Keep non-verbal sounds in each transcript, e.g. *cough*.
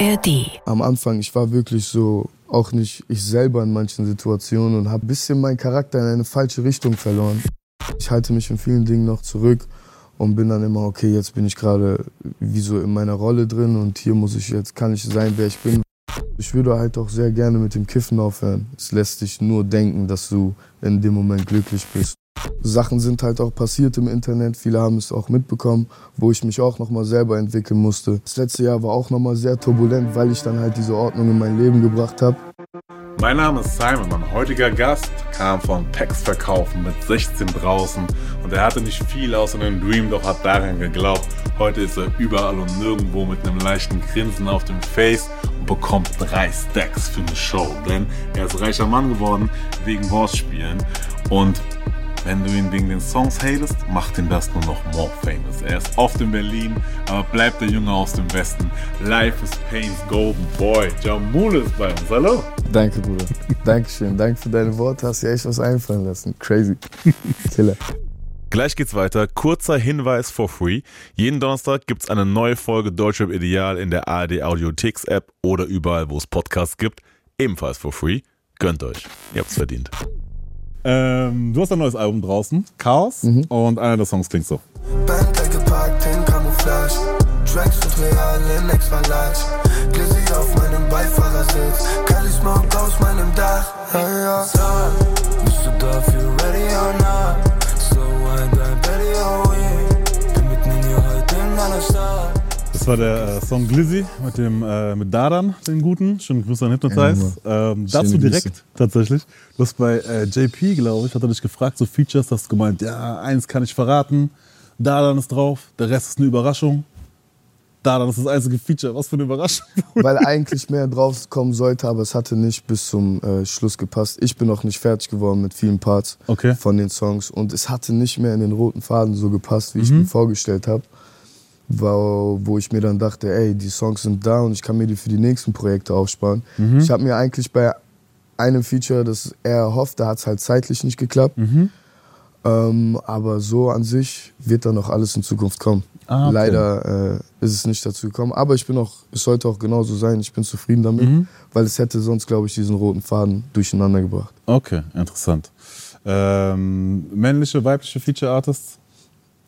ARD. Am Anfang, ich war wirklich so auch nicht ich selber in manchen Situationen und habe ein bisschen meinen Charakter in eine falsche Richtung verloren. Ich halte mich in vielen Dingen noch zurück und bin dann immer, okay, jetzt bin ich gerade wie so in meiner Rolle drin und hier muss ich jetzt, kann ich sein, wer ich bin. Ich würde halt auch sehr gerne mit dem Kiffen aufhören. Es lässt dich nur denken, dass du in dem Moment glücklich bist. Sachen sind halt auch passiert im Internet, viele haben es auch mitbekommen, wo ich mich auch nochmal selber entwickeln musste. Das letzte Jahr war auch nochmal sehr turbulent, weil ich dann halt diese Ordnung in mein Leben gebracht habe. Mein Name ist Simon, mein heutiger Gast kam von Packs verkaufen mit 16 draußen und er hatte nicht viel außer einem Dream, doch hat daran geglaubt. Heute ist er überall und nirgendwo mit einem leichten Grinsen auf dem Face und bekommt drei Stacks für eine Show, denn er ist reicher Mann geworden wegen Wortspielen und wenn du ihn wegen den Songs hatest, macht ihn das nur noch more famous. Er ist oft in Berlin, aber bleibt der Junge aus dem Westen. Life is Pain's Golden Boy. Jamul ist bei uns. Hallo. Danke, Bruder. Dankeschön. Danke für deine Worte. Hast dir echt was einfallen lassen. Crazy. *laughs* Killer. Gleich geht's weiter. Kurzer Hinweis for free. Jeden Donnerstag gibt's eine neue Folge Deutschrap Ideal in der ARD Audiotix App oder überall, wo es Podcasts gibt. Ebenfalls for free. Gönnt euch. Ihr habt's verdient. Ähm, du hast ein neues Album draußen, Chaos, mhm. und einer der Songs klingt so. Bentley geparkt in Camouflage, Tracks und real in extra large, Glizzy auf meinem Beifahrersitz, Kali Smoke aus meinem Dach, ja, ja. So, bist du dafür Das war der äh, Song Glizzy mit dem äh, mit Dadan, den guten. Schönen Grüße an Hypnotize. Ja, ähm, dazu direkt Grüße. tatsächlich. Du hast bei äh, JP, glaube ich, hat er dich gefragt, so Features, hast du gemeint, ja, eins kann ich verraten. Dadan ist drauf, der Rest ist eine Überraschung. Dadan ist das einzige Feature. Was für eine Überraschung. *laughs* Weil eigentlich mehr drauf kommen sollte, aber es hatte nicht bis zum äh, Schluss gepasst. Ich bin noch nicht fertig geworden mit vielen Parts okay. von den Songs und es hatte nicht mehr in den roten Faden so gepasst, wie mhm. ich mir vorgestellt habe wo, wo ich mir dann dachte, ey, die Songs sind da und ich kann mir die für die nächsten Projekte aufsparen. Mhm. Ich habe mir eigentlich bei einem Feature, das er erhofft, da hat es halt zeitlich nicht geklappt. Mhm. Ähm, aber so an sich wird da noch alles in Zukunft kommen. Ah, okay. Leider äh, ist es nicht dazu gekommen. Aber ich bin auch, es sollte auch genauso sein. Ich bin zufrieden damit, mhm. weil es hätte sonst, glaube ich, diesen roten Faden durcheinander gebracht. Okay, interessant. Ähm, männliche, weibliche Feature Artists?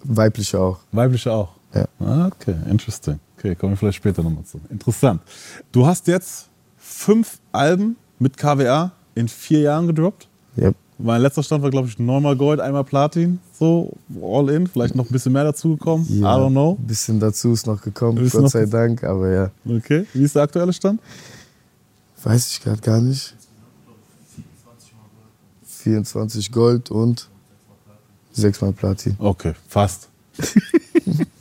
Weibliche auch. Weibliche auch. Ja. Ah, okay, interesting. Okay, kommen wir vielleicht später nochmal zu. Interessant. Du hast jetzt fünf Alben mit KWA in vier Jahren gedroppt. Yep. Mein letzter Stand war, glaube ich, neunmal Gold, einmal Platin. So, all in. Vielleicht noch ein bisschen mehr dazugekommen. Ja, I don't know. Ein bisschen dazu ist noch gekommen, Gott noch sei Dank, aber ja. Okay, wie ist der aktuelle Stand? Weiß ich gerade gar nicht. 24 Gold und sechsmal Platin. Okay, fast. *laughs*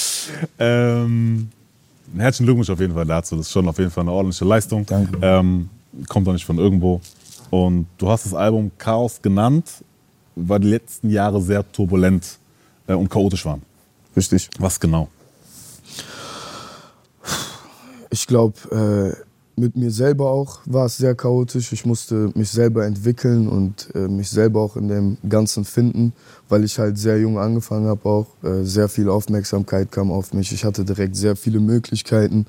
*laughs* ähm, herzlichen Glückwunsch auf jeden Fall dazu. Das ist schon auf jeden Fall eine ordentliche Leistung. Danke. Ähm, kommt doch nicht von irgendwo. Und du hast das Album Chaos genannt, weil die letzten Jahre sehr turbulent äh, und chaotisch waren. Richtig. Was genau? Ich glaube, äh, mit mir selber auch war es sehr chaotisch. Ich musste mich selber entwickeln und äh, mich selber auch in dem Ganzen finden, weil ich halt sehr jung angefangen habe auch. Äh, sehr viel Aufmerksamkeit kam auf mich. Ich hatte direkt sehr viele Möglichkeiten.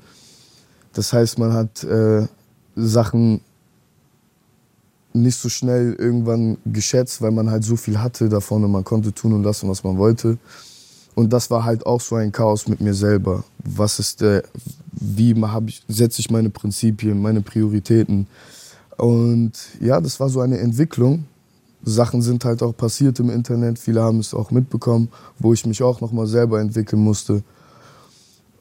Das heißt, man hat äh, Sachen nicht so schnell irgendwann geschätzt, weil man halt so viel hatte davon und man konnte tun und lassen, was man wollte. Und das war halt auch so ein Chaos mit mir selber. Was ist der, wie ich, setze ich meine Prinzipien, meine Prioritäten? Und ja, das war so eine Entwicklung. Sachen sind halt auch passiert im Internet, viele haben es auch mitbekommen, wo ich mich auch nochmal selber entwickeln musste.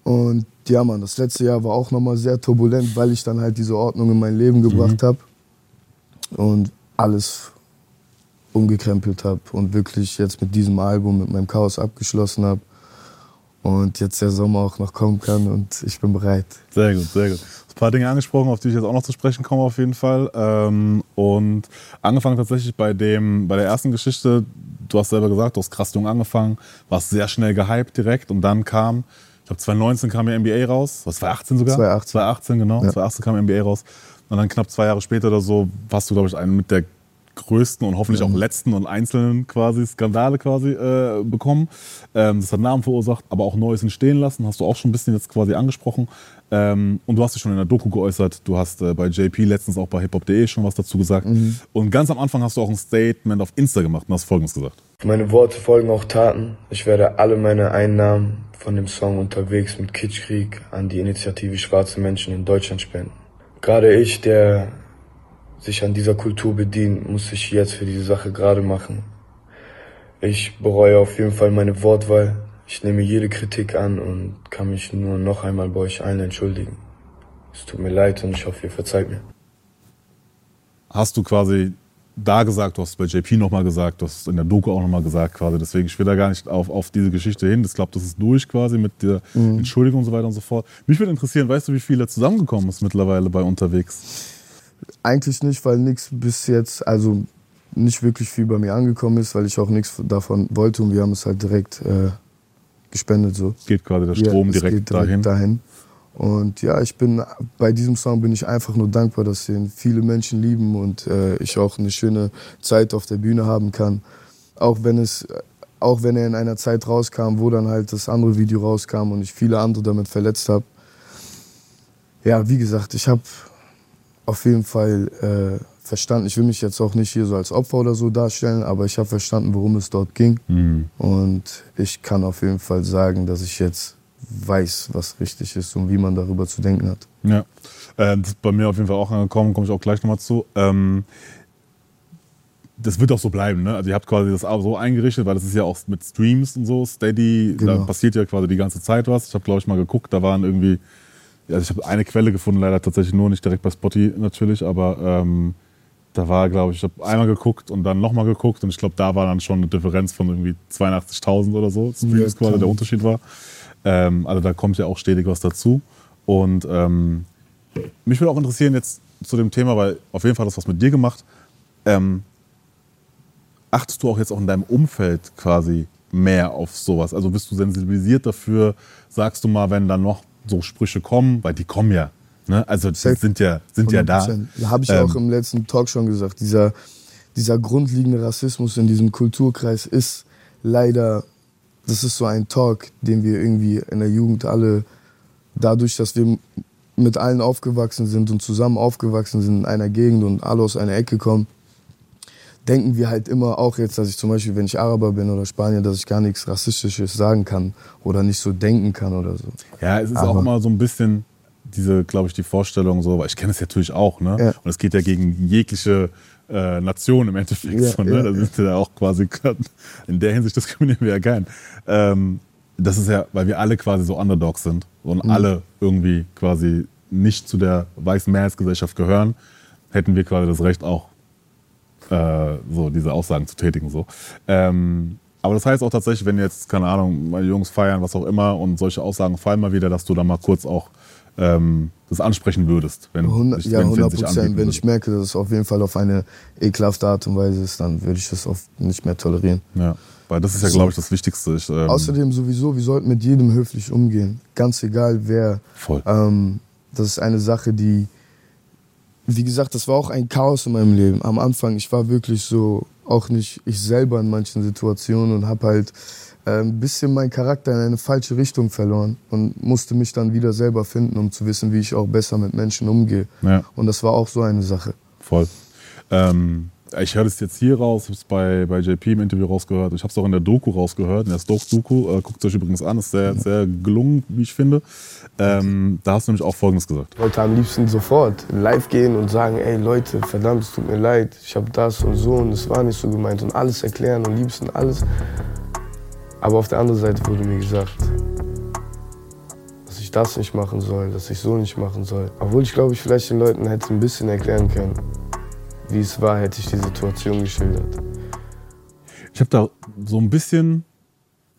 Und ja, man, das letzte Jahr war auch nochmal sehr turbulent, weil ich dann halt diese Ordnung in mein Leben gebracht mhm. habe und alles umgekrempelt habe und wirklich jetzt mit diesem Album, mit meinem Chaos abgeschlossen habe. Und jetzt der Sommer auch noch kommen kann und ich bin bereit. Sehr gut, sehr gut. Ein paar Dinge angesprochen, auf die ich jetzt auch noch zu sprechen komme, auf jeden Fall. Ähm, und angefangen tatsächlich bei, dem, bei der ersten Geschichte, du hast selber gesagt, du hast krass jung angefangen, warst sehr schnell gehypt direkt und dann kam, ich glaube 2019 kam ja NBA raus, was 2018 sogar? 2018. 2018, genau. Ja. 2018 kam NBA raus. Und dann knapp zwei Jahre später oder so warst du, glaube ich, ein mit der größten und hoffentlich auch letzten und einzelnen quasi Skandale quasi äh, bekommen. Ähm, das hat Namen verursacht, aber auch Neues entstehen lassen. Hast du auch schon ein bisschen jetzt quasi angesprochen. Ähm, und du hast dich schon in der Doku geäußert. Du hast äh, bei JP letztens auch bei hiphop.de schon was dazu gesagt. Mhm. Und ganz am Anfang hast du auch ein Statement auf Insta gemacht und hast Folgendes gesagt. Meine Worte folgen auch Taten. Ich werde alle meine Einnahmen von dem Song unterwegs mit Kitschkrieg an die Initiative Schwarze Menschen in Deutschland spenden. Gerade ich, der sich an dieser Kultur bedient, muss sich jetzt für diese Sache gerade machen. Ich bereue auf jeden Fall meine Wortwahl. Ich nehme jede Kritik an und kann mich nur noch einmal bei euch allen entschuldigen. Es tut mir leid und ich hoffe, ihr verzeiht mir. Hast du quasi da gesagt, du hast es bei JP nochmal gesagt, du hast es in der Doku auch nochmal gesagt quasi. Deswegen, ich will da gar nicht auf, auf diese Geschichte hin. Ich glaube, das ist durch quasi mit der mhm. Entschuldigung und so weiter und so fort. Mich würde interessieren, weißt du, wie viele zusammengekommen ist mittlerweile bei unterwegs? Eigentlich nicht, weil nichts bis jetzt, also nicht wirklich viel bei mir angekommen ist, weil ich auch nichts davon wollte und wir haben es halt direkt äh, gespendet. So. Geht quasi der Strom ja, direkt, direkt, dahin. dahin. Und ja, ich bin bei diesem Song bin ich einfach nur dankbar, dass ihn viele Menschen lieben und äh, ich auch eine schöne Zeit auf der Bühne haben kann. Auch wenn es auch wenn er in einer Zeit rauskam, wo dann halt das andere Video rauskam und ich viele andere damit verletzt habe. Ja, wie gesagt, ich habe auf jeden Fall äh, verstanden. Ich will mich jetzt auch nicht hier so als Opfer oder so darstellen, aber ich habe verstanden, worum es dort ging. Mhm. Und ich kann auf jeden Fall sagen, dass ich jetzt weiß, was richtig ist und wie man darüber zu denken hat. Ja, äh, das ist bei mir auf jeden Fall auch angekommen, komme ich auch gleich nochmal zu. Ähm, das wird auch so bleiben, ne? Also ihr habt quasi das so eingerichtet, weil das ist ja auch mit Streams und so, Steady, genau. da passiert ja quasi die ganze Zeit was. Ich habe, glaube ich, mal geguckt, da waren irgendwie, also ich habe eine Quelle gefunden, leider tatsächlich nur, nicht direkt bei Spotty natürlich, aber ähm, da war, glaube ich, ich habe einmal geguckt und dann nochmal geguckt und ich glaube, da war dann schon eine Differenz von irgendwie 82.000 oder so, Streams ja, quasi der Unterschied war. Ähm, also da kommt ja auch stetig was dazu. Und ähm, mich würde auch interessieren jetzt zu dem Thema, weil auf jeden Fall hat das was mit dir gemacht. Ähm, achtest du auch jetzt auch in deinem Umfeld quasi mehr auf sowas? Also bist du sensibilisiert dafür? Sagst du mal, wenn dann noch so Sprüche kommen, weil die kommen ja. Ne? Also die sind ja, sind ja da. Habe ich auch ähm, im letzten Talk schon gesagt. Dieser, dieser grundlegende Rassismus in diesem Kulturkreis ist leider das ist so ein Talk, den wir irgendwie in der Jugend alle, dadurch, dass wir mit allen aufgewachsen sind und zusammen aufgewachsen sind in einer Gegend und alle aus einer Ecke kommen, denken wir halt immer auch jetzt, dass ich zum Beispiel, wenn ich Araber bin oder Spanier, dass ich gar nichts Rassistisches sagen kann oder nicht so denken kann oder so. Ja, es ist Aber auch immer so ein bisschen diese, glaube ich, die Vorstellung so, weil ich kenne es natürlich auch, ne? Ja. Und es geht ja gegen jegliche äh, Nation im Endeffekt. Ja, so, ne? ja, da sind wir ja auch quasi, in der Hinsicht diskriminieren wir ja keinen. Ähm, das ist ja, weil wir alle quasi so Underdogs sind und mhm. alle irgendwie quasi nicht zu der weißen Mehrheitsgesellschaft gehören, hätten wir quasi das Recht auch äh, so diese Aussagen zu tätigen. So. Ähm, aber das heißt auch tatsächlich, wenn jetzt, keine Ahnung, meine Jungs feiern, was auch immer und solche Aussagen fallen mal wieder, dass du da mal kurz auch ähm, das ansprechen würdest. Wenn 100, sich, ja, 100 Prozent. Wenn ich merke, dass es auf jeden Fall auf eine ekelhafte Art und Weise ist, dann würde ich das oft nicht mehr tolerieren. Ja, weil das ist ja, glaube ich, das Wichtigste. Ich, ähm Außerdem sowieso, wir sollten mit jedem höflich umgehen. Ganz egal, wer. Voll. Ähm, das ist eine Sache, die, wie gesagt, das war auch ein Chaos in meinem Leben. Am Anfang, ich war wirklich so, auch nicht ich selber in manchen Situationen und habe halt äh, ein bisschen meinen Charakter in eine falsche Richtung verloren und musste mich dann wieder selber finden, um zu wissen, wie ich auch besser mit Menschen umgehe. Ja. Und das war auch so eine Sache. Voll. Ähm, ich höre es jetzt hier raus, habe es bei, bei JP im Interview rausgehört. Ich habe es auch in der Doku rausgehört, in der Stoke-Doku. Äh, Guckt es euch übrigens an, ist sehr, sehr gelungen, wie ich finde. Ähm, da hast du nämlich auch Folgendes gesagt. Ich wollte am liebsten sofort live gehen und sagen, ey Leute, verdammt, es tut mir leid, ich habe das und so und es war nicht so gemeint und alles erklären und liebsten alles. Aber auf der anderen Seite wurde mir gesagt, dass ich das nicht machen soll, dass ich so nicht machen soll. Obwohl ich glaube, ich vielleicht den Leuten hätte ein bisschen erklären können, wie es war, hätte ich die Situation geschildert. Ich habe da so ein bisschen,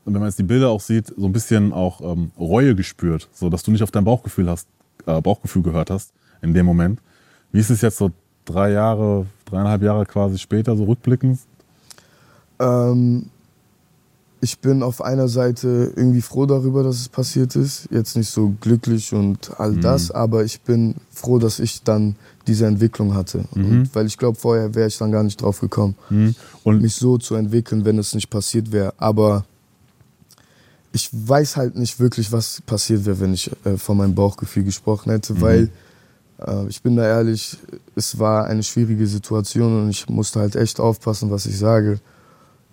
wenn man jetzt die Bilder auch sieht, so ein bisschen auch ähm, Reue gespürt, so dass du nicht auf dein Bauchgefühl hast, äh, Bauchgefühl gehört hast in dem Moment. Wie ist es jetzt so drei Jahre, dreieinhalb Jahre quasi später, so rückblickend? Ähm, ich bin auf einer Seite irgendwie froh darüber, dass es passiert ist. Jetzt nicht so glücklich und all mhm. das, aber ich bin froh, dass ich dann diese Entwicklung hatte. Mhm. weil ich glaube, vorher wäre ich dann gar nicht drauf gekommen, mhm. und mich so zu entwickeln, wenn es nicht passiert wäre. Aber ich weiß halt nicht wirklich, was passiert wäre, wenn ich äh, von meinem Bauchgefühl gesprochen hätte, mhm. weil äh, ich bin da ehrlich, es war eine schwierige Situation und ich musste halt echt aufpassen, was ich sage.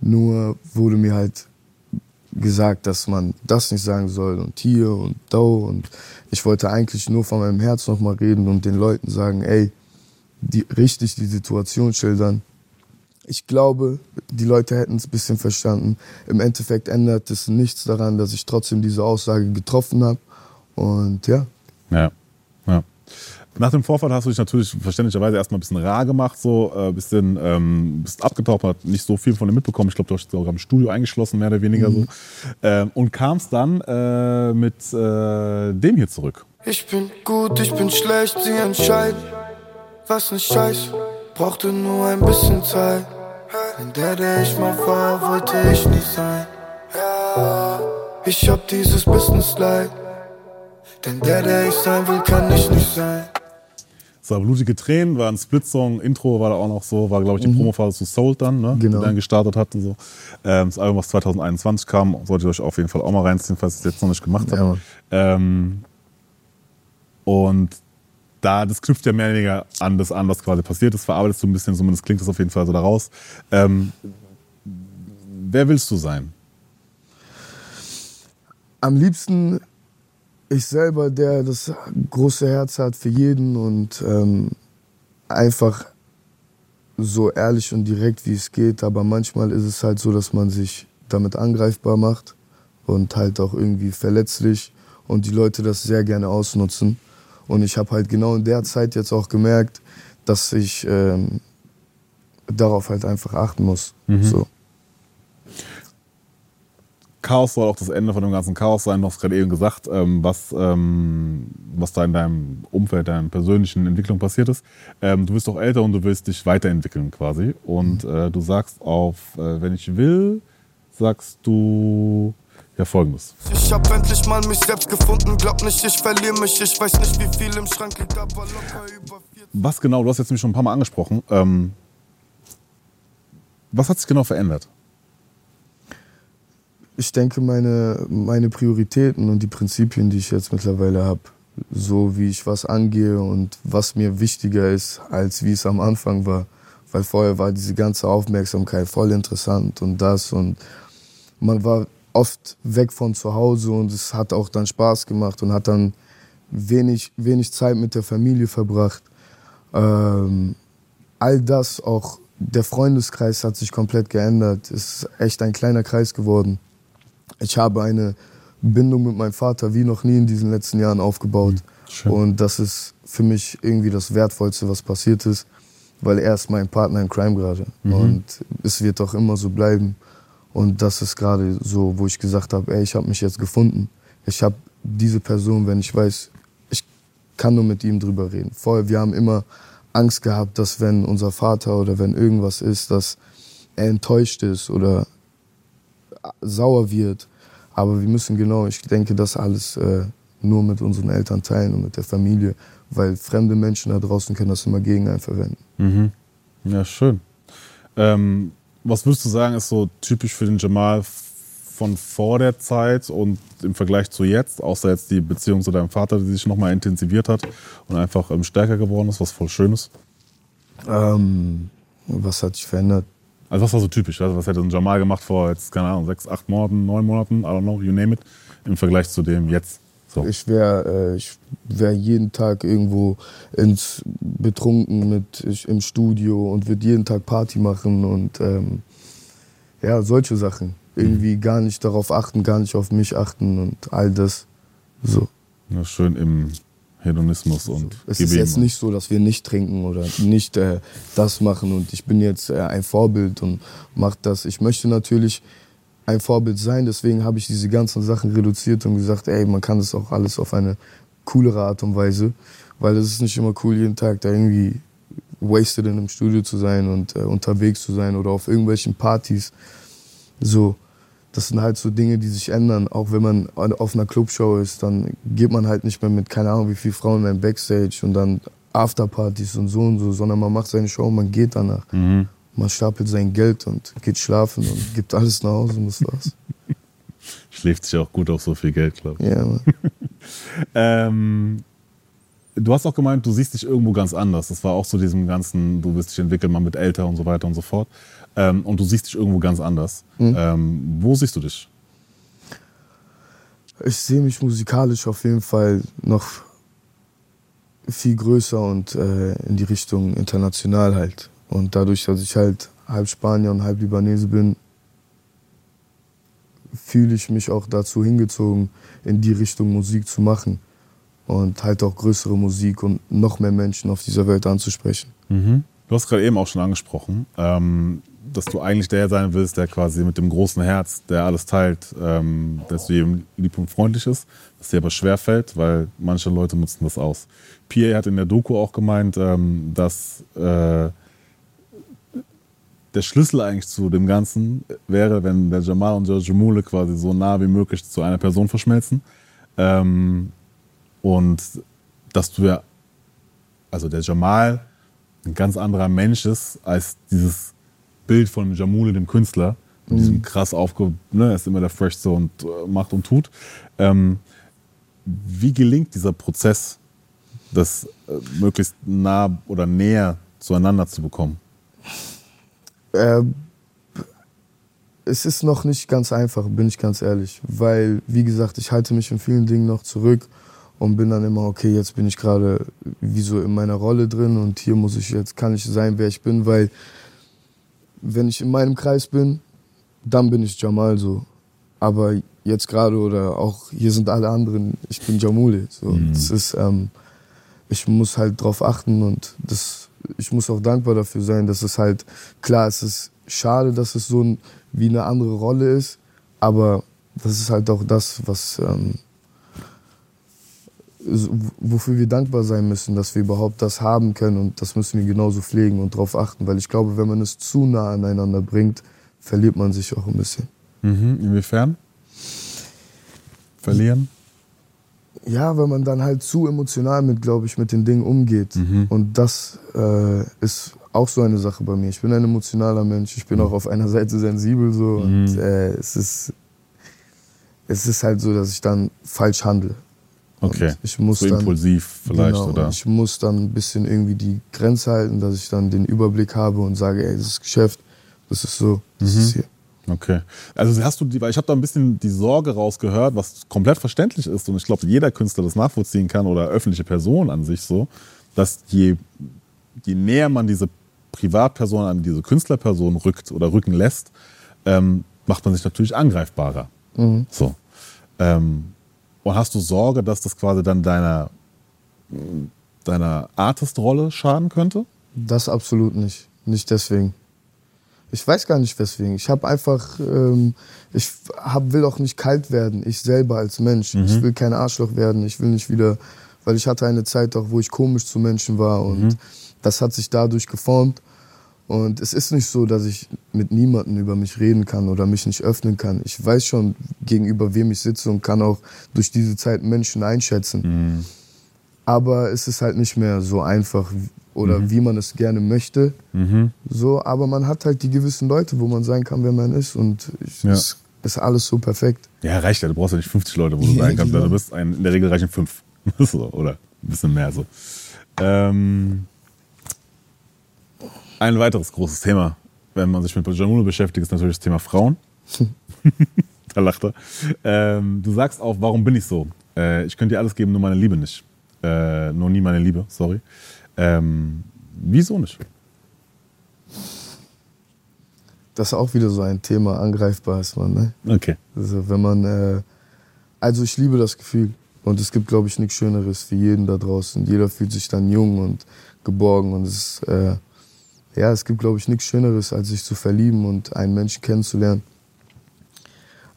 Nur wurde mir halt gesagt, dass man das nicht sagen soll und hier und da und ich wollte eigentlich nur von meinem Herz nochmal reden und den Leuten sagen, ey, die, richtig die Situation schildern. Ich glaube, die Leute hätten es ein bisschen verstanden. Im Endeffekt ändert es nichts daran, dass ich trotzdem diese Aussage getroffen habe. Und ja. Ja. Nach dem Vorfall hast du dich natürlich verständlicherweise erstmal ein bisschen rar gemacht, so ein äh, bisschen ähm, bist abgetaucht, hat nicht so viel von dir mitbekommen. Ich glaube, du hast dich sogar im Studio eingeschlossen, mehr oder weniger mhm. so. Ähm, und kamst dann äh, mit äh, dem hier zurück. Ich bin gut, ich bin schlecht, sie entscheiden, was nicht scheiß, brauchte nur ein bisschen Zeit. Denn der, der ich mal war, wollte ich nicht sein. Ich hab dieses Business leid. Denn der, der ich sein will, kann ich nicht sein. Es war blutige Tränen, war ein Split-Song, Intro war da auch noch so, war glaube ich die mhm. Promophase zu Soul dann, ne? genau. die dann gestartet hat und so. Ähm, das Album, was 2021 kam, solltet ihr euch auf jeden Fall auch mal reinziehen, falls ihr es jetzt noch nicht gemacht habt. Ja, ähm, und da, das knüpft ja mehr oder weniger an das an, was quasi passiert ist, verarbeitest du ein bisschen, zumindest klingt das auf jeden Fall so daraus. Ähm, wer willst du sein? Am liebsten ich selber, der das große Herz hat für jeden und ähm, einfach so ehrlich und direkt wie es geht. Aber manchmal ist es halt so, dass man sich damit angreifbar macht und halt auch irgendwie verletzlich und die Leute das sehr gerne ausnutzen. Und ich habe halt genau in der Zeit jetzt auch gemerkt, dass ich ähm, darauf halt einfach achten muss. Mhm. So. Chaos soll auch das Ende von dem ganzen Chaos sein. Du hast gerade eben gesagt, ähm, was, ähm, was da in deinem Umfeld, deiner persönlichen Entwicklung passiert ist. Ähm, du bist auch älter und du willst dich weiterentwickeln quasi. Und mhm. äh, du sagst auf, äh, wenn ich will, sagst du ja folgendes. Ich hab endlich mal mich selbst gefunden, glaub nicht, ich verliere mich. Ich weiß nicht, wie viel im Schrank liegt, aber locker über 40. Was genau, du hast jetzt nämlich schon ein paar Mal angesprochen. Ähm, was hat sich genau verändert? Ich denke, meine, meine Prioritäten und die Prinzipien, die ich jetzt mittlerweile habe, so wie ich was angehe und was mir wichtiger ist, als wie es am Anfang war. Weil vorher war diese ganze Aufmerksamkeit voll interessant und das und man war oft weg von zu Hause und es hat auch dann Spaß gemacht und hat dann wenig, wenig Zeit mit der Familie verbracht. Ähm, all das, auch der Freundeskreis hat sich komplett geändert. Es ist echt ein kleiner Kreis geworden. Ich habe eine Bindung mit meinem Vater wie noch nie in diesen letzten Jahren aufgebaut. Schön. Und das ist für mich irgendwie das Wertvollste, was passiert ist, weil er ist mein Partner in Crime gerade. Mhm. Und es wird auch immer so bleiben. Und das ist gerade so, wo ich gesagt habe, ey, ich habe mich jetzt gefunden. Ich habe diese Person, wenn ich weiß, ich kann nur mit ihm drüber reden. Vorher, wir haben immer Angst gehabt, dass wenn unser Vater oder wenn irgendwas ist, dass er enttäuscht ist oder sauer wird. Aber wir müssen genau, ich denke, das alles äh, nur mit unseren Eltern teilen und mit der Familie, weil fremde Menschen da draußen können das immer gegen einen verwenden. Mhm. Ja, schön. Ähm, was würdest du sagen, ist so typisch für den Jamal von vor der Zeit und im Vergleich zu jetzt, außer jetzt die Beziehung zu deinem Vater, die sich nochmal intensiviert hat und einfach ähm, stärker geworden ist, was voll schön ist? Ähm, was hat sich verändert? Also was war so typisch? Also was hätte ein Jamal gemacht vor jetzt, keine Ahnung, sechs, acht Monaten, neun Monaten, I don't know, you name it, im Vergleich zu dem jetzt? So. Ich wäre äh, ich wär jeden Tag irgendwo ins betrunken mit ich, im Studio und würde jeden Tag Party machen und ähm, ja, solche Sachen. Irgendwie mhm. gar nicht darauf achten, gar nicht auf mich achten und all das. So. Ja, schön im Hedonismus und Es ist jetzt nicht so, dass wir nicht trinken oder nicht äh, das machen und ich bin jetzt äh, ein Vorbild und mache das. Ich möchte natürlich ein Vorbild sein, deswegen habe ich diese ganzen Sachen reduziert und gesagt, ey, man kann das auch alles auf eine coolere Art und Weise, weil es ist nicht immer cool, jeden Tag da irgendwie wasted in einem Studio zu sein und äh, unterwegs zu sein oder auf irgendwelchen Partys. So, das sind halt so Dinge, die sich ändern. Auch wenn man auf einer Clubshow ist, dann geht man halt nicht mehr mit, keine Ahnung, wie viele Frauen in einem Backstage und dann Afterpartys und so und so, sondern man macht seine Show und man geht danach. Mhm. Man stapelt sein Geld und geht schlafen und gibt alles nach Hause und das war's. Schläft sich auch gut auf so viel Geld, glaube ich. Ja. *laughs* Ähm, du hast auch gemeint, du siehst dich irgendwo ganz anders. Das war auch so diesem ganzen, du wirst dich entwickeln, mal mit älter und so weiter und so fort. Ähm, und du siehst dich irgendwo ganz anders. Mhm. Ähm, wo siehst du dich? Ich sehe mich musikalisch auf jeden Fall noch viel größer und äh, in die Richtung international halt. Und dadurch, dass ich halt halb Spanier und halb Libanese bin, fühle ich mich auch dazu hingezogen, in die Richtung Musik zu machen. Und halt auch größere Musik und noch mehr Menschen auf dieser Welt anzusprechen. Du hast gerade eben auch schon angesprochen, ähm, dass du eigentlich der sein willst, der quasi mit dem großen Herz, der alles teilt, ähm, dass du jedem lieb und freundlich ist, was dir aber schwerfällt, weil manche Leute nutzen das aus. Pierre hat in der Doku auch gemeint, ähm, dass äh, der Schlüssel eigentlich zu dem Ganzen wäre, wenn der Jamal und der Jamule quasi so nah wie möglich zu einer Person verschmelzen. Ähm, und dass du ja, also der Jamal ein ganz anderer Mensch ist als dieses Bild von Jamule, dem Künstler, mit diesem krass aufge, ne, er ist immer der Fresh so und äh, macht und tut. Ähm, wie gelingt dieser Prozess, das äh, möglichst nah oder näher zueinander zu bekommen? Äh, es ist noch nicht ganz einfach, bin ich ganz ehrlich. Weil, wie gesagt, ich halte mich in vielen Dingen noch zurück und bin dann immer, okay, jetzt bin ich gerade wie so in meiner Rolle drin und hier muss ich jetzt, kann ich sein, wer ich bin, weil wenn ich in meinem Kreis bin, dann bin ich Jamal so. Aber jetzt gerade oder auch hier sind alle anderen, ich bin Jamule. So. Das ist, ähm, ich muss halt drauf achten und das, ich muss auch dankbar dafür sein, dass es halt, klar, es ist schade, dass es so ein, wie eine andere Rolle ist, aber das ist halt auch das, was, ähm, wofür wir dankbar sein müssen, dass wir überhaupt das haben können und das müssen wir genauso pflegen und darauf achten, weil ich glaube, wenn man es zu nah aneinander bringt, verliert man sich auch ein bisschen. Mhm. Inwiefern? Verlieren? Ja, wenn man dann halt zu emotional mit, glaube ich, mit den Dingen umgeht. Und das äh, ist auch so eine Sache bei mir. Ich bin ein emotionaler Mensch. Ich bin auch auf einer Seite sensibel so. Und äh, es, ist, es ist halt so, dass ich dann falsch handle. Und Okay. Ich muss so dann, impulsiv vielleicht, genau, oder? und Ich muss dann ein bisschen irgendwie die Grenze halten, dass ich dann den Überblick habe und sage, ey, das ist Geschäft. Das ist so. Das Mhm. ist hier. Okay. Also hast du die, weil ich habe da ein bisschen die Sorge rausgehört, was komplett verständlich ist und ich glaube, jeder Künstler das nachvollziehen kann oder öffentliche Person an sich so, dass je, je näher man diese Privatperson an diese Künstlerperson rückt oder rücken lässt, ähm, macht man sich natürlich angreifbarer. So. Ähm, und hast du Sorge, dass das quasi dann deiner, deiner Artist-Rolle schaden könnte? Das absolut nicht. Nicht deswegen. Ich weiß gar nicht weswegen. Ich habe einfach, ähm, ich hab, will auch nicht kalt werden, ich selber als Mensch. Ich will kein Arschloch werden, ich will nicht wieder, weil ich hatte eine Zeit auch, wo ich komisch zu Menschen war und das hat sich dadurch geformt. Und es ist nicht so, dass ich mit niemandem über mich reden kann oder mich nicht öffnen kann. Ich weiß schon, gegenüber wem ich sitze und kann auch durch diese Zeit Menschen einschätzen. Aber es ist halt nicht mehr so einfach oder wie man es gerne möchte. So, aber man hat halt die gewissen Leute, wo man sein kann, wer man ist. Und ich, Ja. es ist alles so perfekt. Ja, reicht ja. Du brauchst ja nicht 50 Leute, wo du sein *laughs* kannst. genau. Du bist ein, in der Regel reichen fünf. *laughs* so, oder ein bisschen mehr so. Ähm, ein weiteres großes Thema, wenn man sich mit Jamule beschäftigt, ist natürlich das Thema Frauen. *laughs* da lacht er. Ähm, du sagst auch, warum bin ich so? Äh, ich könnte dir alles geben, nur meine Liebe nicht. Äh, nur nie meine Liebe, sorry. Ähm, wieso nicht? Das ist auch wieder so ein Thema, angreifbar ist man. Ne? Okay. Also wenn man, äh, also ich liebe das Gefühl und es gibt, glaube ich, nichts Schöneres für jeden da draußen. Jeder fühlt sich dann jung und geborgen und es, ist, äh, ja, es gibt, glaube ich, nichts Schöneres, als sich zu verlieben und einen Menschen kennenzulernen.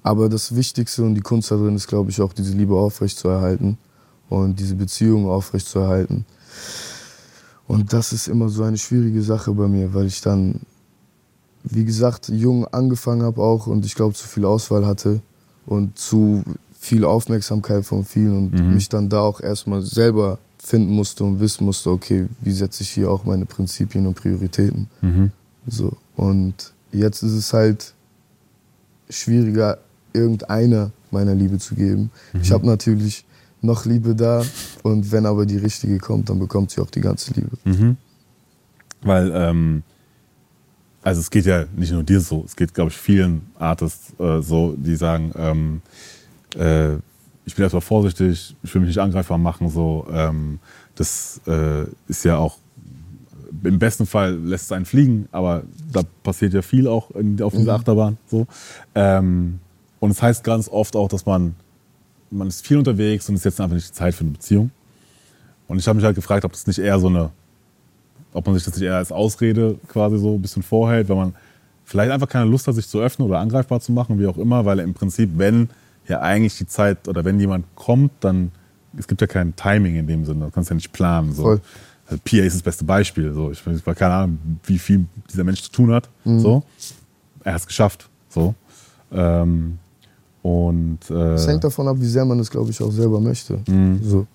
Aber das Wichtigste und die Kunst da drin ist, glaube ich, auch diese Liebe aufrechtzuerhalten und diese Beziehung aufrechtzuerhalten. Und das ist immer so eine schwierige Sache bei mir, weil ich dann wie gesagt, jung angefangen habe auch und ich glaube, zu viel Auswahl hatte und zu viel Aufmerksamkeit von vielen und Mhm. mich dann da auch erstmal selber finden musste und wissen musste, okay, wie setze ich hier auch meine Prinzipien und Prioritäten. Mhm. So. Und jetzt ist es halt schwieriger, irgendeiner meiner Liebe zu geben. Ich habe natürlich noch Liebe da und wenn aber die richtige kommt, dann bekommt sie auch die ganze Liebe. Mhm. Weil, ähm, also es geht ja nicht nur dir so, es geht, glaube ich, vielen Artists äh, so, die sagen, ähm, äh, ich bin erstmal vorsichtig, ich will mich nicht angreifbar machen, so. Ähm, das äh, ist ja auch, im besten Fall lässt es einen fliegen, aber da passiert ja viel auch in, auf dieser Achterbahn, so. Ähm, und es heißt ganz oft auch, dass man, man ist viel unterwegs und es ist jetzt einfach nicht die Zeit für eine Beziehung. Und ich habe mich halt gefragt, ob das nicht eher so eine ob man sich das nicht eher als Ausrede quasi so ein bisschen vorhält, weil man vielleicht einfach keine Lust hat, sich zu öffnen oder angreifbar zu machen, wie auch immer, weil im Prinzip, wenn ja eigentlich die Zeit oder wenn jemand kommt, dann es gibt ja kein Timing in dem Sinne, du kannst ja nicht planen. So. Voll. Also PA ist das beste Beispiel. So. Ich habe keine Ahnung, wie viel dieser Mensch zu tun hat. So. Er hat es geschafft. So. Ähm, und äh, Es hängt davon ab, wie sehr man es, glaube ich, auch selber möchte. Mhm. So.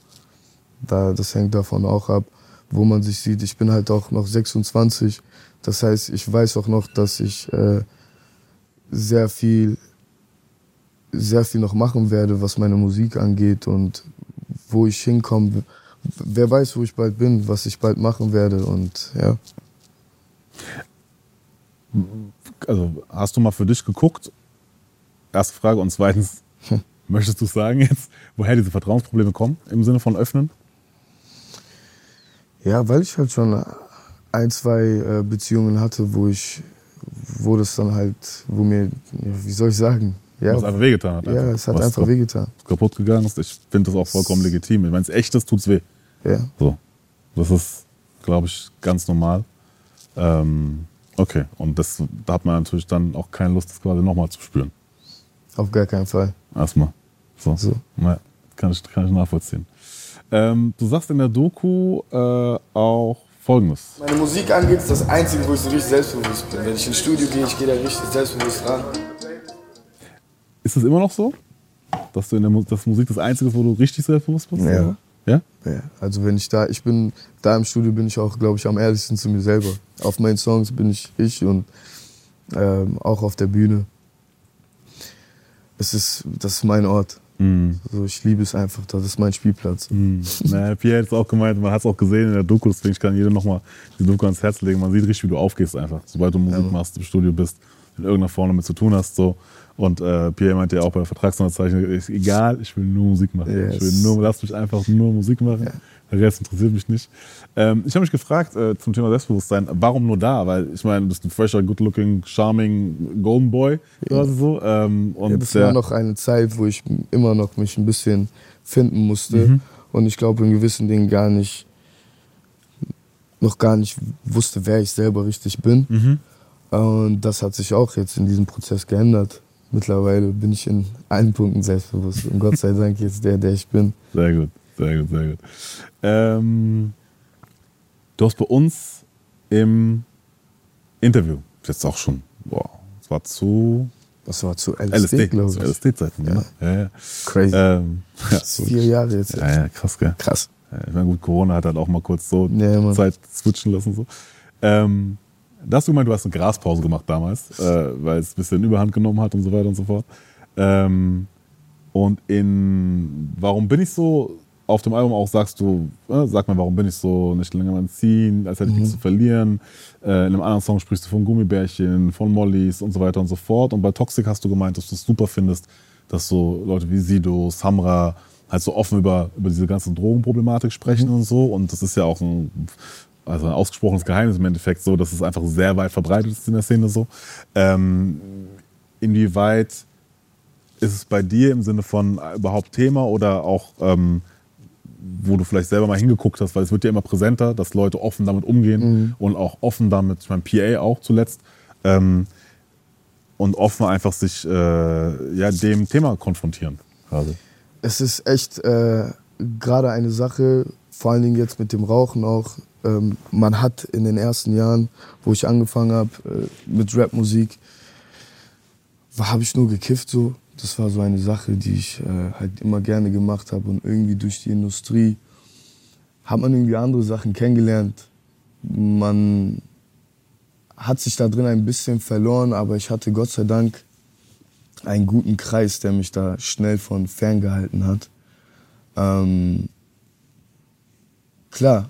Da, das hängt davon auch ab, wo man sich sieht. Ich bin halt auch noch 26. Das heißt, ich weiß auch noch, dass ich äh, sehr viel, sehr viel noch machen werde, was meine Musik angeht und wo ich hinkomme. Wer weiß, wo ich bald bin, was ich bald machen werde und ja. also hast du mal für dich geguckt? Erste Frage. Und zweitens, *laughs* möchtest du sagen jetzt, woher diese Vertrauensprobleme kommen im Sinne von öffnen? Ja, weil ich halt schon ein, zwei äh, Beziehungen hatte, wo ich, wo das dann halt, wo mir, wie soll ich sagen? Ja, Was einfach wehgetan hat. ja einfach. es hat Was einfach wehgetan. kaputt gegangen ist. Ich finde das auch vollkommen legitim. Ich meine, es ist echtes tut's weh. Ja. So. Das ist, glaube ich, ganz normal. Ähm, okay. Und das, da hat man natürlich dann auch keine Lust, das quasi nochmal zu spüren. Auf gar keinen Fall. Erstmal. So. So. Ja, kann, ich, kann ich nachvollziehen. Ähm, du sagst in der Doku äh, auch Folgendes. Meine Musik angeht, ist das Einzige, wo ich so richtig selbstbewusst bin. Wenn ich ins Studio gehe, ich gehe da richtig selbstbewusst ran. Ist es immer noch so? Dass du in der Mu dass Musik das Einzige ist, wo du richtig selbstbewusst bist? Ja. oder? Ja? Ja, also wenn ich da, ich bin, da im Studio bin ich auch, glaube ich, am ehrlichsten zu mir selber. Auf meinen Songs bin ich ich und ähm, auch auf der Bühne. Es ist, das ist mein Ort. Mhm. Also ich liebe es einfach, das ist mein Spielplatz. Mhm. Naja, Pierre hat es auch gemeint, man hat es auch gesehen in der Doku, deswegen kann jeder nochmal die Doku ans Herz legen. Man sieht richtig, wie du aufgehst einfach, sobald du Musik Ja. machst, im Studio bist, in irgendeiner Form damit zu tun hast. So. Und äh, Pierre meinte ja auch bei der Vertragsunterzeichnung, ist egal, ich will nur Musik machen. Yes. Ich will nur, lass mich einfach nur Musik machen. Der Rest interessiert mich nicht. Ähm, ich habe mich gefragt äh, zum Thema Selbstbewusstsein, warum nur da? Weil ich meine, du bist ein fresher, good-looking, charming Golden Boy, quasi so. Ähm, und Ja, das war noch eine Zeit, wo ich immer noch mich ein bisschen finden musste Mhm. und ich glaube in gewissen Dingen gar nicht, noch gar nicht wusste, wer ich selber richtig bin. Mhm. Und das hat sich auch jetzt in diesem Prozess geändert. Mittlerweile bin ich in allen Punkten selbstbewusst und Gott sei Dank jetzt der, der ich bin. Sehr gut, sehr gut, sehr gut. Ähm, du hast bei uns im Interview, jetzt auch schon, boah, es war zu Das war zu LSD, LSD, glaube zu ich. LSD-Zeiten, ja. ja, ja. Crazy. Ähm, *laughs* ja, vier Jahre jetzt. ja, ja, krass, gell. Krass. Ja, ich meine, gut, Corona hat halt auch mal kurz so. Zeit switchen lassen. So. Ähm, da hast du gemeint, du hast eine Graspause gemacht damals, äh, weil es ein bisschen Überhand genommen hat und so weiter und so fort. Ähm, und in Warum bin ich so? Auf dem Album auch sagst du, äh, sag mal, warum bin ich so nicht länger mein Ziehen, als hätte ich nichts zu verlieren. Äh, in einem anderen Song sprichst du von Gummibärchen, von Mollys und so weiter und so fort. Und bei Toxic hast du gemeint, dass du es super findest, dass so Leute wie Sido, Samra halt so offen über, über diese ganze Drogenproblematik sprechen und so. Und das ist ja auch ein, also ein ausgesprochenes Geheimnis im Endeffekt so, dass es einfach sehr weit verbreitet ist in der Szene so. Ähm, inwieweit ist es bei dir im Sinne von überhaupt Thema oder auch, ähm, wo du vielleicht selber mal hingeguckt hast, weil es wird ja immer präsenter, dass Leute offen damit umgehen und auch offen damit, ich meine, PA auch zuletzt, ähm, und offen einfach sich äh, ja, dem Thema konfrontieren. Also. Es ist echt äh, gerade eine Sache, vor allen Dingen jetzt mit dem Rauchen auch, ähm, man hat in den ersten Jahren, wo ich angefangen habe äh, mit Rapmusik, habe ich nur gekifft so. Das war so eine Sache, die ich äh, halt immer gerne gemacht habe und irgendwie durch die Industrie hat man irgendwie andere Sachen kennengelernt. Man hat sich da drin ein bisschen verloren, aber ich hatte Gott sei Dank einen guten Kreis, der mich da schnell von ferngehalten hat. Ähm, klar,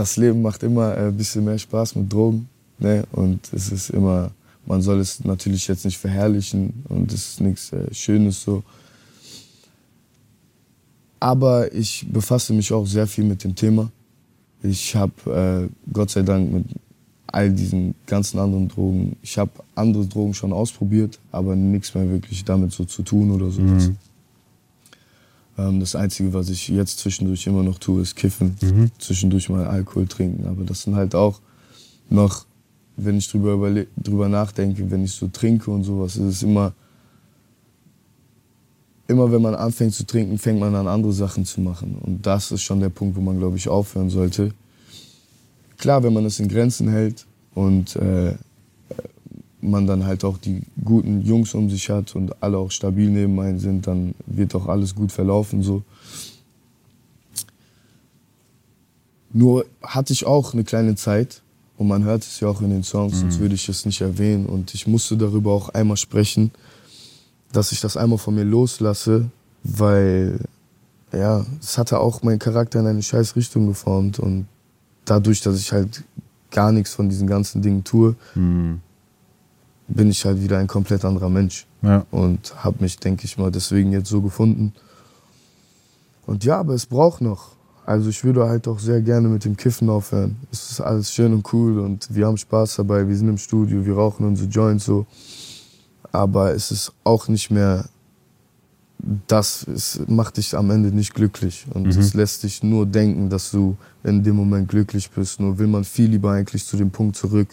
das Leben macht immer ein bisschen mehr Spaß mit Drogen. Ne? Und es ist immer, man soll es natürlich jetzt nicht verherrlichen und es ist nichts äh, Schönes so. Aber ich befasse mich auch sehr viel mit dem Thema. Ich habe äh, Gott sei Dank mit all diesen ganzen anderen Drogen, ich habe andere Drogen schon ausprobiert, aber nichts mehr wirklich damit so zu tun oder so. Mhm. Ähm, das Einzige, was ich jetzt zwischendurch immer noch tue, ist kiffen. Mhm. Zwischendurch mal Alkohol trinken. Aber das sind halt auch noch, wenn ich drüber, drüber nachdenke, wenn ich so trinke und sowas, ist es immer, immer wenn man anfängt zu trinken, fängt man an, andere Sachen zu machen. Und das ist schon der Punkt, wo man, glaube ich, aufhören sollte. Klar, wenn man es in Grenzen hält und äh, man dann halt auch die guten Jungs um sich hat und alle auch stabil neben einen sind, dann wird auch alles gut verlaufen so. Nur hatte ich auch eine kleine Zeit und man hört es ja auch in den Songs, mhm. sonst würde ich es nicht erwähnen und ich musste darüber auch einmal sprechen, dass ich das einmal von mir loslasse, weil ja, es hatte auch meinen Charakter in eine scheiß Richtung geformt und dadurch, dass ich halt gar nichts von diesen ganzen Dingen tue, mhm bin ich halt wieder ein komplett anderer Mensch. Ja. Und habe mich, denke ich mal, deswegen jetzt so gefunden. Und ja, aber es braucht noch. Also ich würde halt auch sehr gerne mit dem Kiffen aufhören. Es ist alles schön und cool und wir haben Spaß dabei. Wir sind im Studio, wir rauchen unsere Joints so. Aber es ist auch nicht mehr das. Es macht dich am Ende nicht glücklich. Und mhm. es lässt dich nur denken, dass du in dem Moment glücklich bist. Nur will man viel lieber eigentlich zu dem Punkt zurück,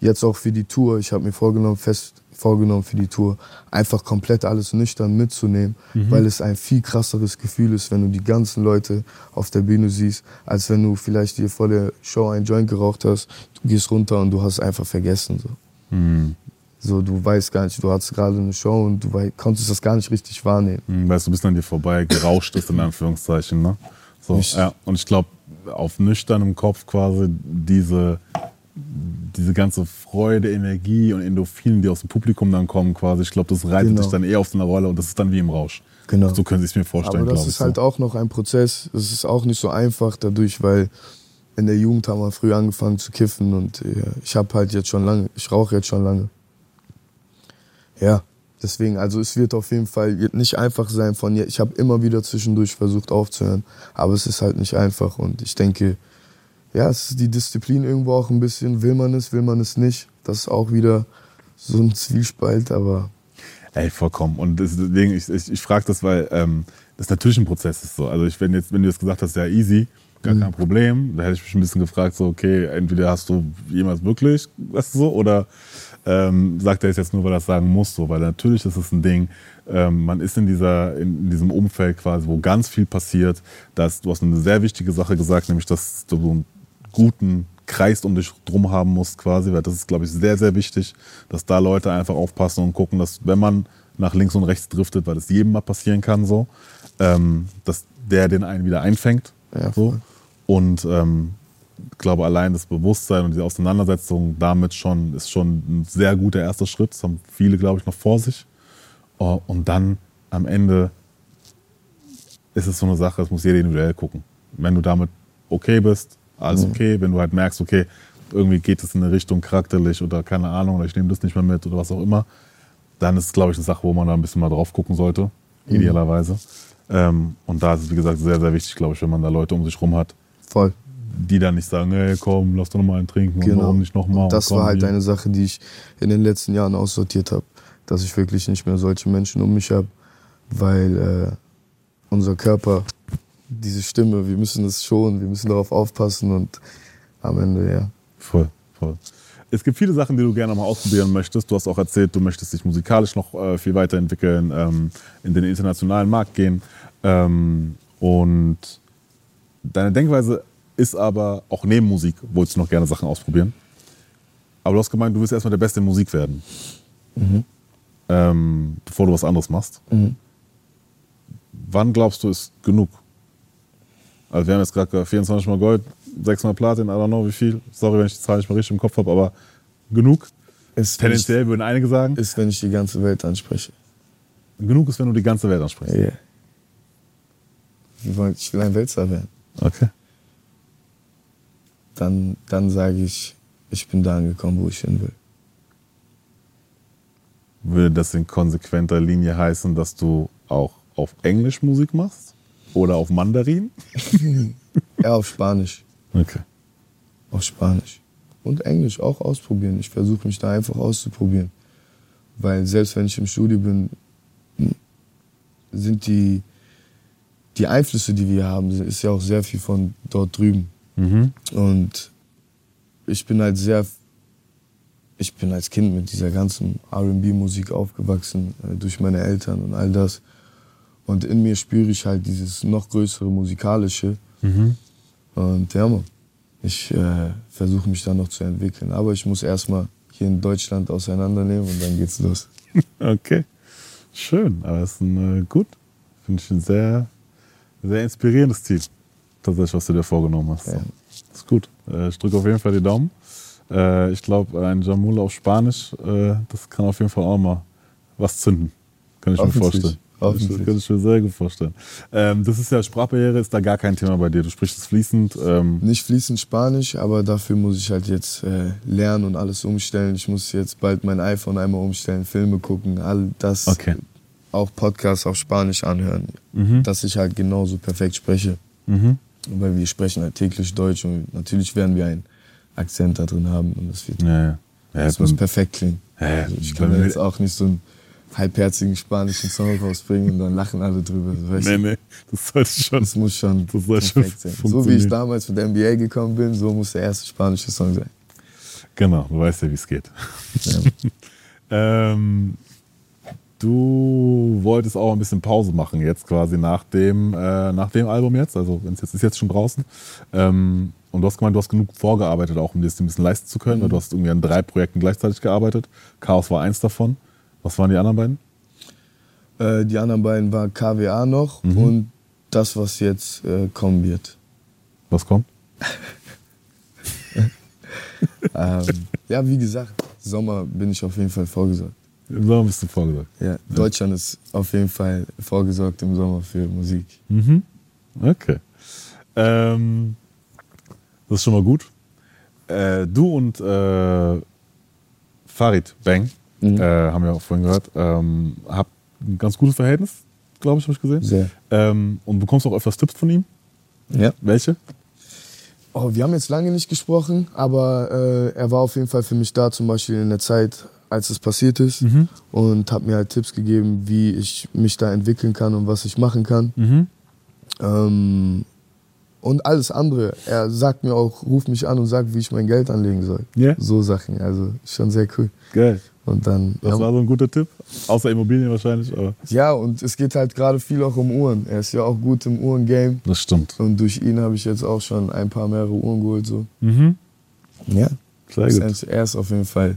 jetzt auch für die Tour, ich habe mir vorgenommen, fest vorgenommen für die Tour, einfach komplett alles nüchtern mitzunehmen, mhm. weil es ein viel krasseres Gefühl ist, wenn du die ganzen Leute auf der Bühne siehst, als wenn du vielleicht dir vor der Show einen Joint geraucht hast, du gehst runter und du hast einfach vergessen. So. Mhm. So, du weißt gar nicht, du hattest gerade eine Show und du weißt, konntest das gar nicht richtig wahrnehmen. Mhm, weißt du, bist an dir vorbei gerauscht ist, in *laughs* Anführungszeichen, ne? So, ja. Und ich glaube, auf nüchternem Kopf quasi diese diese ganze Freude, Energie und Endorphinen, die aus dem Publikum dann kommen, quasi, ich glaube, das reitet genau. dich dann eher auf so eine Rolle und das ist dann wie im Rausch. Genau. So können Sie es mir vorstellen. Aber das ist halt so. auch noch ein Prozess. Es ist auch nicht so einfach dadurch, weil in der Jugend haben wir früh angefangen zu kiffen und ja, ich habe halt jetzt schon lange, ich rauche jetzt schon lange. Ja, deswegen, also es wird auf jeden Fall nicht einfach sein von, ich habe immer wieder zwischendurch versucht aufzuhören, aber es ist halt nicht einfach und ich denke, ja, es ist die Disziplin irgendwo auch ein bisschen. Will man es, will man es nicht. Das ist auch wieder so ein Zwiespalt, aber. Ey, vollkommen. Und deswegen, ich, ich, ich frage das, weil ähm, das natürlich ein Prozess ist so. Also ich, wenn, jetzt, wenn du jetzt gesagt hast, ja, easy, gar mhm. kein Problem, da hätte ich mich ein bisschen gefragt, so, okay, entweder hast du jemals wirklich, weißt du so, oder ähm, sagt er es jetzt nur, weil er das sagen muss, so, weil natürlich ist es ein Ding, ähm, man ist in, dieser, in diesem Umfeld quasi, wo ganz viel passiert. Dass, du hast eine sehr wichtige Sache gesagt, nämlich, dass du so ein guten Kreis um dich drum haben musst quasi, weil das ist, glaube ich, sehr, sehr wichtig, dass da Leute einfach aufpassen und gucken, dass wenn man nach links und rechts driftet, weil das jedem mal passieren kann, so, ähm, dass der den einen wieder einfängt. Ja, so. Und ähm, ich glaube, allein das Bewusstsein und die Auseinandersetzung damit schon ist schon ein sehr guter erster Schritt. Das haben viele, glaube ich, noch vor sich. Oh, und dann am Ende ist es so eine Sache, das muss jeder individuell gucken. Wenn du damit okay bist, alles mhm. okay. Wenn du halt merkst, okay, irgendwie geht es in eine Richtung charakterlich oder keine Ahnung, oder ich nehme das nicht mehr mit oder was auch immer, dann ist es, glaube ich, eine Sache, wo man da ein bisschen mal drauf gucken sollte, mhm. idealerweise. Ähm, und da ist es, wie gesagt, sehr, sehr wichtig, glaube ich, wenn man da Leute um sich rum hat. Voll. Die dann nicht sagen, hey, komm, lass doch noch mal einen trinken genau. und warum nicht nochmal. Das komm, war halt hier. eine Sache, die ich in den letzten Jahren aussortiert habe, dass ich wirklich nicht mehr solche Menschen um mich habe, weil äh, unser Körper diese Stimme, wir müssen es schonen, wir müssen darauf aufpassen und am Ende, ja. Voll, voll. Es gibt viele Sachen, die du gerne mal ausprobieren möchtest. Du hast auch erzählt, du möchtest dich musikalisch noch äh, viel weiterentwickeln, ähm, in den internationalen Markt gehen. Ähm, und deine Denkweise ist aber auch neben Musik, wolltest du noch gerne Sachen ausprobieren. Aber du hast gemeint, du willst erstmal der Beste in Musik werden. Ähm, bevor du was anderes machst. Wann glaubst du, ist genug? Also wir haben jetzt gerade 24 Mal Gold, 6 Mal Platin, I don't know wie viel. Sorry, wenn ich die Zahl nicht mal richtig im Kopf habe, aber genug. Ist, wenn ich, Tendenziell würden einige sagen. ist, wenn ich die ganze Welt anspreche. genug ist, wenn du die ganze Welt ansprichst. Yeah. Ich will- Ich will ein Weltstar werden. Okay. Dann, dann sage ich, ich bin da angekommen, wo ich hin will. Würde das in konsequenter Linie heißen, dass du auch auf Englisch Musik machst? Oder auf Mandarin? *laughs* Ja, auf Spanisch. Okay. Auf Spanisch. Und Englisch auch ausprobieren. Ich versuche mich da einfach auszuprobieren. Weil selbst wenn ich im Studio bin, sind die, die Einflüsse, die wir haben, ist ja auch sehr viel von dort drüben. Mhm. Und ich bin halt sehr, ich bin als Kind mit dieser ganzen RB-Musik aufgewachsen, äh, durch meine Eltern und all das. Und in mir spüre ich halt dieses noch größere musikalische. Mhm. Und ja, Mann, ich äh, versuche mich da noch zu entwickeln. Aber ich muss erstmal hier in Deutschland auseinandernehmen und dann geht's los. *laughs* Okay. Schön. Aber es ist ein, äh, gut. Finde ich ein sehr, sehr inspirierendes Ziel. Tatsächlich, was du dir vorgenommen hast. Ja. Ist gut. Äh, ich drücke auf jeden Fall die Daumen. Äh, ich glaube, ein Jamul auf Spanisch, äh, das kann auf jeden Fall auch mal was zünden. Kann ich mir vorstellen. Das kann ich mir sehr gut vorstellen. Ähm, das ist ja Sprachbarriere, ist da gar kein Thema bei dir. Du sprichst es fließend. Ähm, Nicht fließend Spanisch, aber dafür muss ich halt jetzt äh, lernen und alles umstellen. Ich muss jetzt bald mein iPhone einmal umstellen, Filme gucken, all das. Okay. Auch Podcasts auf Spanisch anhören, Mhm. dass ich halt genauso perfekt spreche. mhm. Weil wir sprechen halt täglich Deutsch und natürlich werden wir einen Akzent da drin haben und das wird Ja, ja. ja das muss perfekt klingen. Also ich kann jetzt auch nicht so einen halbherzigen spanischen Song rausbringen und dann lachen alle drüber. Weißt Nee, nee, das sollte schon. Das muss schon Das soll schon perfekt sein. So wie ich damals mit der NBA gekommen bin, so muss der erste spanische Song sein. Genau, du weißt ja, wie es geht. Ja. *laughs* Ähm, du wolltest auch ein bisschen Pause machen jetzt quasi nach dem, äh, nach dem Album jetzt, also wenn's jetzt ist jetzt schon draußen. Ähm, und du hast gemeint, du hast genug vorgearbeitet, auch um dir das ein bisschen leisten zu können, weil du hast irgendwie an drei Projekten gleichzeitig gearbeitet. Chaos war eins davon. Was waren die anderen beiden? Äh, die anderen beiden waren KWA noch und das, was jetzt äh, kommen wird. Was kommt? *laughs* Ähm, ja, wie gesagt, Sommer bin ich auf jeden Fall vorgesorgt. Im Sommer bist du vorgesagt. Ja, Deutschland ist auf jeden Fall vorgesorgt im Sommer für Musik. Mhm. Okay. Ähm, das ist schon mal gut. Äh, du und äh, Farid Bang, Mhm. äh, haben wir auch vorhin gehört, ähm, habt ein ganz gutes Verhältnis, glaube ich, habe ich gesehen. Sehr. Ähm, und bekommst auch öfters Tipps von ihm. Ja. Welche? Oh, wir haben jetzt lange nicht gesprochen, aber äh, er war auf jeden Fall für mich da, zum Beispiel in der Zeit, als es passiert ist. Und hat mir halt Tipps gegeben, wie ich mich da entwickeln kann und was ich machen kann. Mhm. Ähm, und alles andere. Er sagt mir auch, ruft mich an und sagt, wie ich mein Geld anlegen soll. Ja. So Sachen. Also schon sehr cool. Geil. Und dann. Das ja, war so ein guter Tipp. Außer Immobilien wahrscheinlich, aber ja, und es geht halt gerade viel auch um Uhren. Er ist ja auch gut im Uhrengame. das stimmt. Und durch ihn habe ich jetzt auch schon ein paar mehrere Uhren geholt. So. Mhm. Ja. Sehr Ist gut. ein- Er ist auf jeden Fall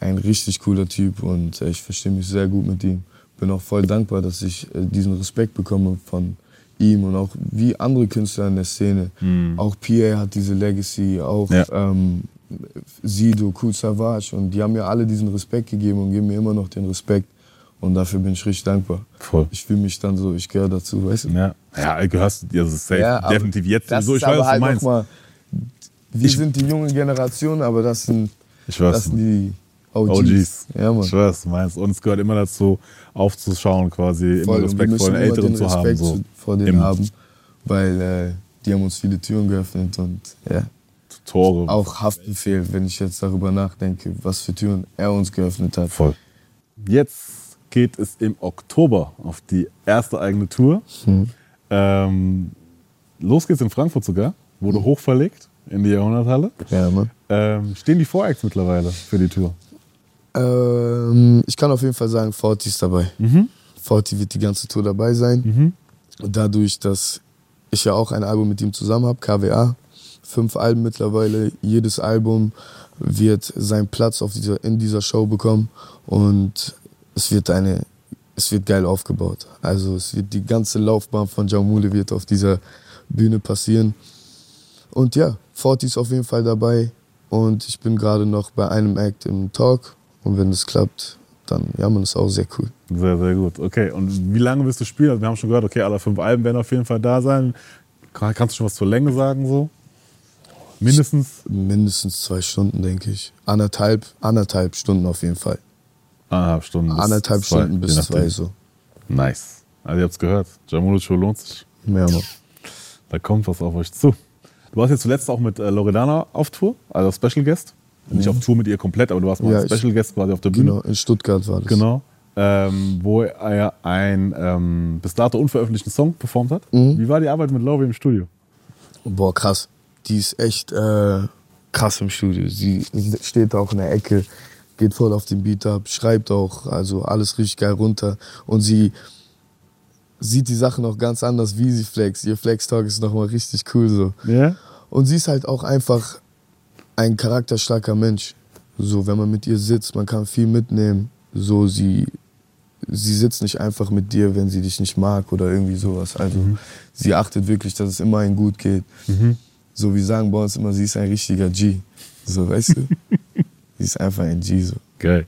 ein richtig cooler Typ und äh, ich verstehe mich sehr gut mit ihm. Bin auch voll dankbar, dass ich äh, diesen Respekt bekomme von ihm und auch wie andere Künstler in der Szene. Auch Pierre hat diese Legacy, auch Ja. ähm, Sido, Cool Savage und die haben mir alle diesen Respekt gegeben und geben mir immer noch den Respekt und dafür bin ich richtig dankbar. Voll. Ich fühle mich dann so, ich gehöre dazu, weißt du? Ja, ja gehörst also safe, Ja, definitiv jetzt. Das so, ich weiß, was halt du meinst. nochmal, wir sind die junge Generation, aber das sind, Ich weiß. das sind die OGs. OGs. Ja, Mann. Ich weiß, was du meinst. Und es gehört immer dazu, aufzuschauen, quasi Voll. immer Respekt vor den Älteren den zu haben. Respekt So. vor denen haben, weil äh, die haben uns viele Türen geöffnet und ja, Tore. auch Haftbefehl, wenn ich jetzt darüber nachdenke, was für Türen er uns geöffnet hat. Voll. Jetzt geht es im Oktober auf die erste eigene Tour. Hm. Ähm, los geht's in Frankfurt sogar. Wurde hochverlegt in die Jahrhunderthalle. Ja, Mann. Ähm, stehen die Voreacts mittlerweile für die Tour? Ähm, ich kann auf jeden Fall sagen, Forti ist dabei. Mhm. Forti wird die ganze Tour dabei sein. Mhm. Und dadurch, dass ich ja auch ein Album mit ihm zusammen habe, KWA, fünf Alben mittlerweile. Jedes Album wird seinen Platz auf dieser, in dieser Show bekommen und es wird eine, es wird geil aufgebaut. Also es wird die ganze Laufbahn von Jamule wird auf dieser Bühne passieren. Und ja, Forti ist auf jeden Fall dabei und ich bin gerade noch bei einem Act im Talk und wenn es klappt, dann ja, man ist auch sehr cool. Sehr, sehr gut. Okay, und wie lange wirst du spielen? Also wir haben schon gehört, okay, alle fünf Alben werden auf jeden Fall da sein. Kannst du schon was zur Länge sagen so? Mindestens? Mindestens zwei Stunden, denke ich. Anderthalb, anderthalb Stunden auf jeden Fall. Anderthalb Stunden. Anderthalb zwei, Stunden bis zwei so. Nice. Also ihr habt es gehört. Jamulu Show lohnt sich. Ja, Mann. Da kommt was auf euch zu. Du warst jetzt zuletzt auch mit äh, Loredana auf Tour, also Special Guest. Mhm. Nicht auf Tour mit ihr komplett, aber du warst mal ja, Special Guest quasi auf der Bühne. Genau, in Stuttgart war das. Genau. Ähm, wo er einen ähm, bis dato unveröffentlichten Song performt hat. Mhm. Wie war die Arbeit mit Lori im Studio? Boah, krass. Die ist echt äh, krass im Studio. Sie steht auch in der Ecke, geht voll auf den Beat ab, schreibt auch, also alles richtig geil runter. Und sie sieht die Sachen auch ganz anders, wie sie flext. Ihr Flex-Talk ist nochmal richtig cool so. Ja? Und sie ist halt auch einfach ein charakterstarker Mensch. So, wenn man mit ihr sitzt, man kann viel mitnehmen. So, sie, sie sitzt nicht einfach mit dir, wenn sie dich nicht mag oder irgendwie sowas. Also, mhm. sie achtet wirklich, dass es immer ein gut geht. Mhm. So, wie sagen bei uns immer, sie ist ein richtiger G. So, weißt du? *laughs* sie ist einfach ein G, so. Geil.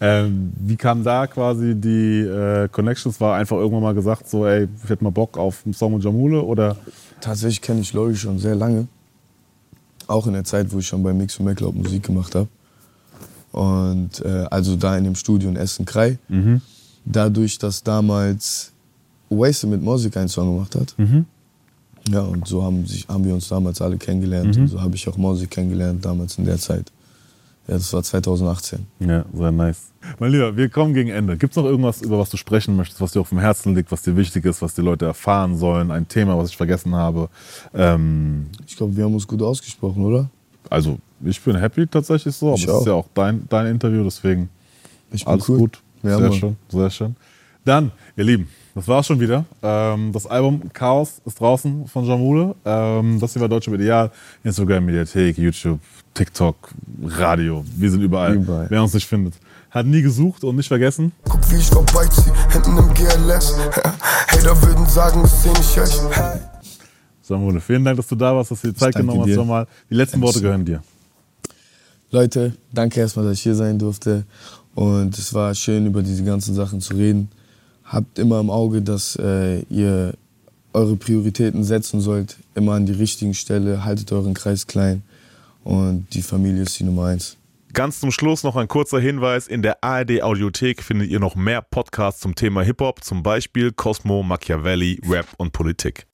Ähm, wie kam da quasi die äh, Connections? War einfach irgendwann mal gesagt, so, ey, ich hätte mal Bock auf einen Song mit Jamule oder? Tatsächlich kenne ich Lori schon sehr lange. Auch in der Zeit, wo ich schon bei Mix und McLeod Musik gemacht habe. Und äh, also da in dem Studio in Essen-Krei. Mhm. Dadurch, dass damals Wasted mit Musik einen Song gemacht hat. Mhm. Ja, und so haben, sich, haben wir uns damals alle kennengelernt. Mhm. Und so habe ich auch Musik kennengelernt damals in der Zeit. Ja, das war 2018. Ja, sehr nice. Mein Lieber, wir kommen gegen Ende. Gibt es noch irgendwas, über was du sprechen möchtest, was dir auf dem Herzen liegt, was dir wichtig ist, was die Leute erfahren sollen? Ein Thema, was ich vergessen habe? Ähm ich glaube, wir haben uns gut ausgesprochen, oder? Also, ich bin happy tatsächlich so, aber es ist ja auch dein, dein Interview, deswegen ich alles cool. gut. Ja, sehr Mann. schön, sehr schön. Dann, ihr Lieben, das war's schon wieder. Ähm, das Album Chaos ist draußen von Jamule. Ähm, das hier war Deutsche Ideal. Instagram, Mediathek, YouTube, TikTok, Radio. Wir sind überall. überall. Wer uns nicht findet. Hat nie gesucht und nicht vergessen. Guck, wie ich vorbeiziehe, hinten im GLS. *laughs* Hater würden sagen, es sehe nicht echt. Samuel, vielen Dank, dass du da warst, dass du dir Zeit genommen hast. Nochmal. Die letzten Worte gehören dir. Leute, danke erstmal, dass ich hier sein durfte. Und es war schön, über diese ganzen Sachen zu reden. Habt immer im Auge, dass äh, ihr eure Prioritäten setzen sollt. Immer an die richtigen Stelle. Haltet euren Kreis klein. Und die Familie ist die Nummer eins. Ganz zum Schluss noch ein kurzer Hinweis. In der ARD Audiothek findet ihr noch mehr Podcasts zum Thema Hip-Hop, zum Beispiel Cosmo, Machiavelli, Rap und Politik.